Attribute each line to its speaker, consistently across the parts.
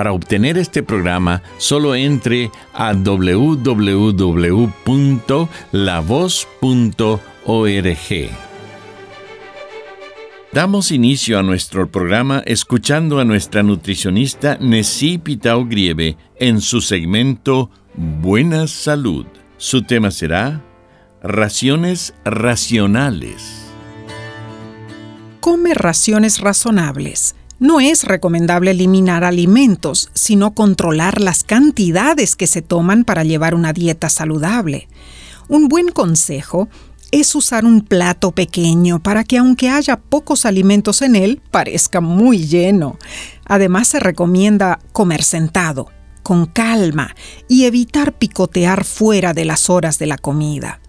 Speaker 1: Para obtener este programa, solo entre a www.lavoz.org. Damos inicio a nuestro programa escuchando a nuestra nutricionista Nessie Pitao Grieve en su segmento Buena Salud. Su tema será Raciones Racionales.
Speaker 2: Come raciones razonables no es recomendable eliminar alimentos, sino controlar las cantidades que se toman para llevar una dieta saludable. Un buen consejo es usar un plato pequeño para que aunque haya pocos alimentos en él, parezca muy lleno. Además se recomienda comer sentado, con calma y evitar picotear fuera de las horas de la comida.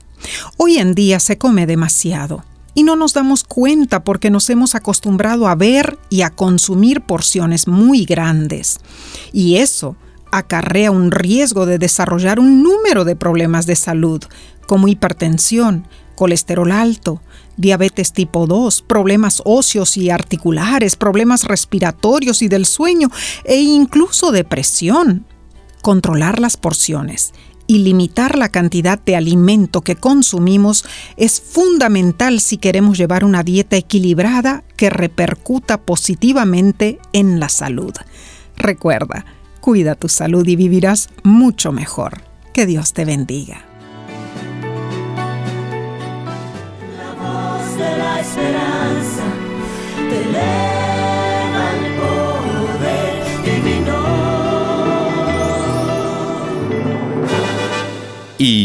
Speaker 2: Hoy en día se come demasiado y no nos damos cuenta porque nos hemos acostumbrado a ver y a consumir porciones muy grandes. Y eso acarrea un riesgo de desarrollar un número de problemas de salud, como hipertensión, colesterol alto, diabetes tipo 2, problemas óseos y articulares, problemas respiratorios y del sueño e incluso depresión. Controlar las porciones y limitar la cantidad de alimento que consumimos es fundamental si queremos llevar una dieta equilibrada que repercuta positivamente en la salud. Recuerda, cuida tu salud y vivirás mucho mejor. Que Dios te bendiga.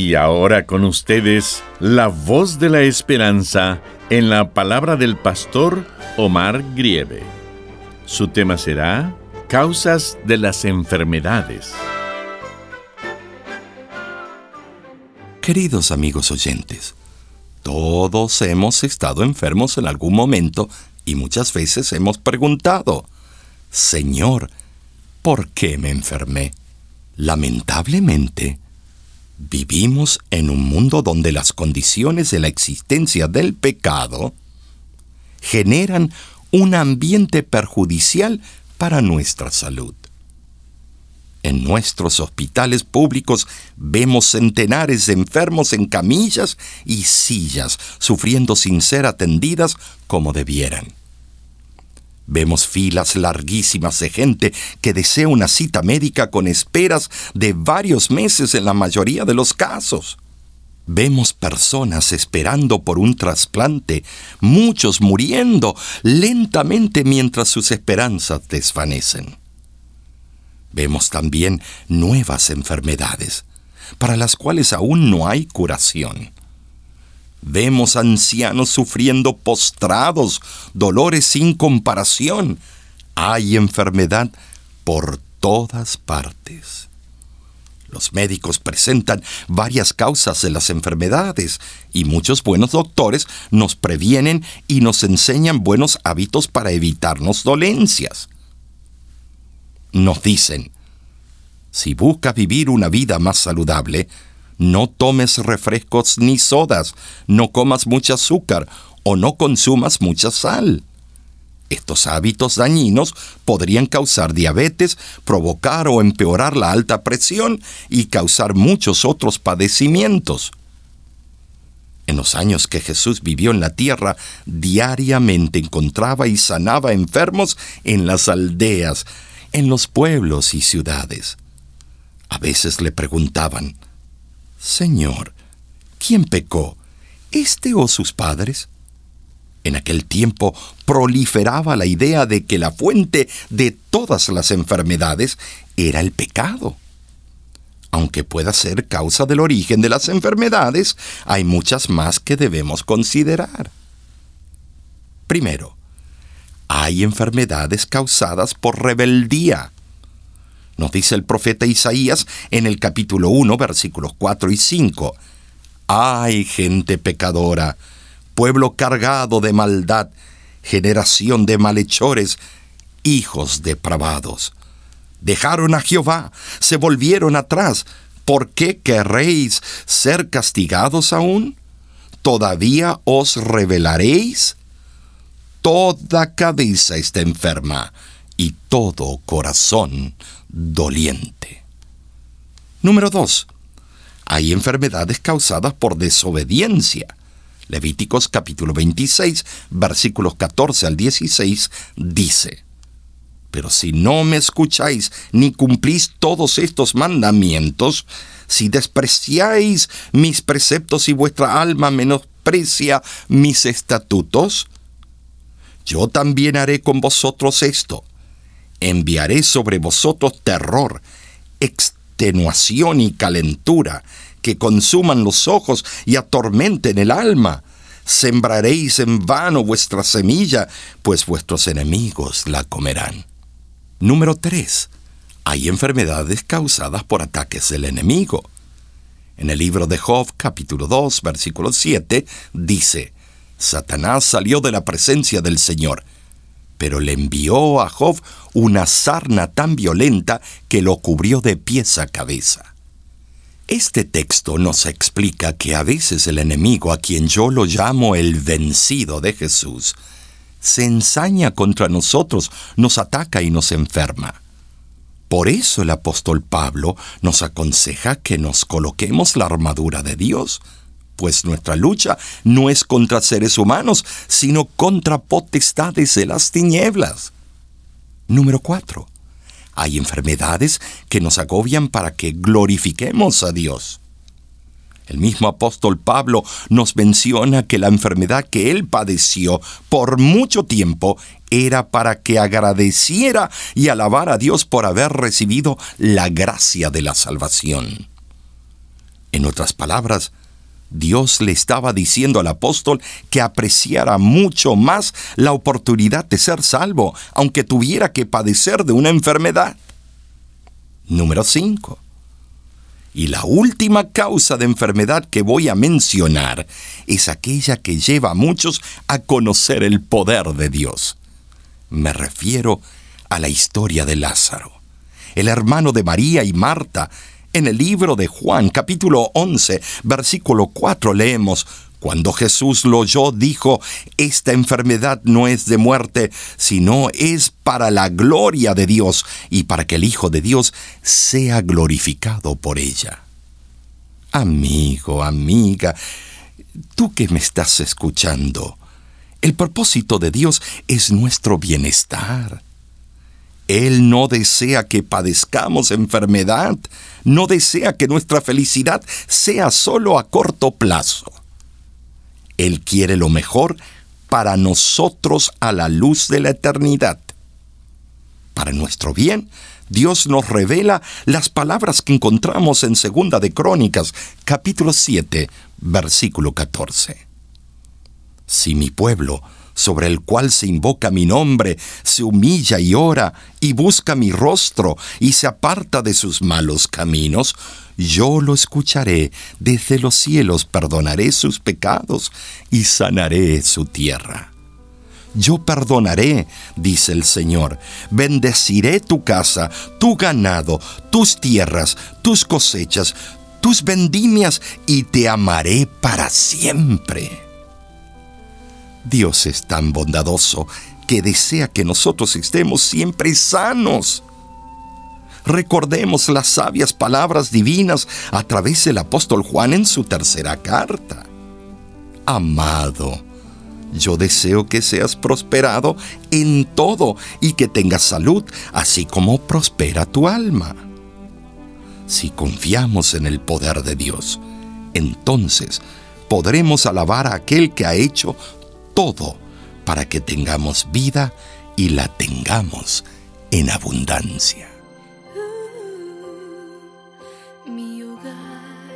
Speaker 1: Y ahora con ustedes, la voz de la esperanza en la palabra del pastor Omar Grieve. Su tema será Causas de las enfermedades.
Speaker 3: Queridos amigos oyentes, todos hemos estado enfermos en algún momento y muchas veces hemos preguntado, Señor, ¿por qué me enfermé? Lamentablemente, Vivimos en un mundo donde las condiciones de la existencia del pecado generan un ambiente perjudicial para nuestra salud. En nuestros hospitales públicos vemos centenares de enfermos en camillas y sillas, sufriendo sin ser atendidas como debieran. Vemos filas larguísimas de gente que desea una cita médica con esperas de varios meses en la mayoría de los casos. Vemos personas esperando por un trasplante, muchos muriendo lentamente mientras sus esperanzas desvanecen. Vemos también nuevas enfermedades, para las cuales aún no hay curación. Vemos ancianos sufriendo postrados, dolores sin comparación. Hay enfermedad por todas partes. Los médicos presentan varias causas de las enfermedades y muchos buenos doctores nos previenen y nos enseñan buenos hábitos para evitarnos dolencias. Nos dicen, si buscas vivir una vida más saludable, no tomes refrescos ni sodas, no comas mucho azúcar o no consumas mucha sal. Estos hábitos dañinos podrían causar diabetes, provocar o empeorar la alta presión y causar muchos otros padecimientos. En los años que Jesús vivió en la tierra, diariamente encontraba y sanaba enfermos en las aldeas, en los pueblos y ciudades. A veces le preguntaban, Señor, ¿quién pecó? ¿Este o sus padres? En aquel tiempo proliferaba la idea de que la fuente de todas las enfermedades era el pecado. Aunque pueda ser causa del origen de las enfermedades, hay muchas más que debemos considerar. Primero, hay enfermedades causadas por rebeldía. Nos dice el profeta Isaías en el capítulo 1, versículos 4 y 5. Ay, gente pecadora, pueblo cargado de maldad, generación de malhechores, hijos depravados. Dejaron a Jehová, se volvieron atrás. ¿Por qué querréis ser castigados aún? ¿Todavía os rebelaréis? Toda cabeza está enferma y todo corazón doliente. Número 2. Hay enfermedades causadas por desobediencia. Levíticos capítulo 26, versículos 14 al 16 dice, Pero si no me escucháis ni cumplís todos estos mandamientos, si despreciáis mis preceptos y vuestra alma menosprecia mis estatutos, yo también haré con vosotros esto enviaré sobre vosotros terror, extenuación y calentura, que consuman los ojos y atormenten el alma. Sembraréis en vano vuestra semilla, pues vuestros enemigos la comerán. Número 3. Hay enfermedades causadas por ataques del enemigo. En el libro de Job, capítulo 2, versículo 7, dice, Satanás salió de la presencia del Señor pero le envió a Job una sarna tan violenta que lo cubrió de pies a cabeza. Este texto nos explica que a veces el enemigo, a quien yo lo llamo el vencido de Jesús, se ensaña contra nosotros, nos ataca y nos enferma. Por eso el apóstol Pablo nos aconseja que nos coloquemos la armadura de Dios, pues nuestra lucha no es contra seres humanos, sino contra potestades de las tinieblas. Número 4. Hay enfermedades que nos agobian para que glorifiquemos a Dios. El mismo apóstol Pablo nos menciona que la enfermedad que él padeció por mucho tiempo era para que agradeciera y alabara a Dios por haber recibido la gracia de la salvación. En otras palabras, Dios le estaba diciendo al apóstol que apreciara mucho más la oportunidad de ser salvo, aunque tuviera que padecer de una enfermedad. Número 5. Y la última causa de enfermedad que voy a mencionar es aquella que lleva a muchos a conocer el poder de Dios. Me refiero a la historia de Lázaro, el hermano de María y Marta, en el libro de Juan capítulo 11, versículo 4 leemos, cuando Jesús lo oyó, dijo, esta enfermedad no es de muerte, sino es para la gloria de Dios y para que el Hijo de Dios sea glorificado por ella. Amigo, amiga, tú que me estás escuchando, el propósito de Dios es nuestro bienestar. Él no desea que padezcamos enfermedad, no desea que nuestra felicidad sea solo a corto plazo. Él quiere lo mejor para nosotros a la luz de la eternidad. Para nuestro bien, Dios nos revela las palabras que encontramos en Segunda de Crónicas, capítulo 7, versículo 14. Si mi pueblo, sobre el cual se invoca mi nombre, se humilla y ora y busca mi rostro y se aparta de sus malos caminos, yo lo escucharé desde los cielos, perdonaré sus pecados y sanaré su tierra. Yo perdonaré, dice el Señor, bendeciré tu casa, tu ganado, tus tierras, tus cosechas, tus vendimias y te amaré para siempre. Dios es tan bondadoso que desea que nosotros estemos siempre sanos. Recordemos las sabias palabras divinas a través del apóstol Juan en su tercera carta. Amado, yo deseo que seas prosperado en todo y que tengas salud, así como prospera tu alma. Si confiamos en el poder de Dios, entonces podremos alabar a aquel que ha hecho todo para que tengamos vida y la tengamos en abundancia.
Speaker 4: Mi hogar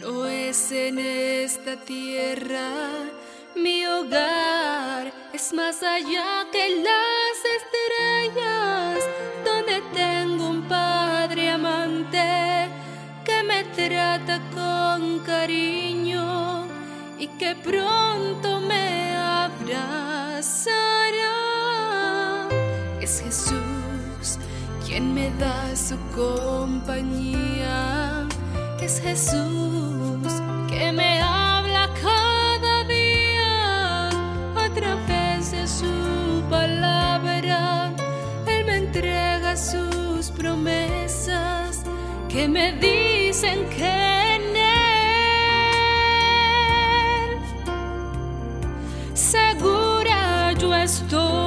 Speaker 4: no es en esta tierra, mi hogar es más allá que las estrellas, donde tengo un padre amante que me trata con cariño que pronto me abrazará. Es Jesús quien me da su compañía. Es Jesús que me habla cada día a través de su palabra. Él me entrega sus promesas que me dicen que estou.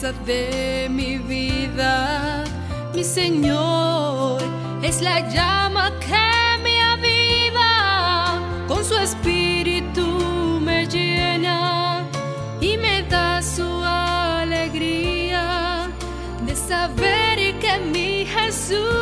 Speaker 4: De mi vida. Mi Señor es la llama que me aviva. Con su espíritu me llena y me da su alegría de saber que mi Jesús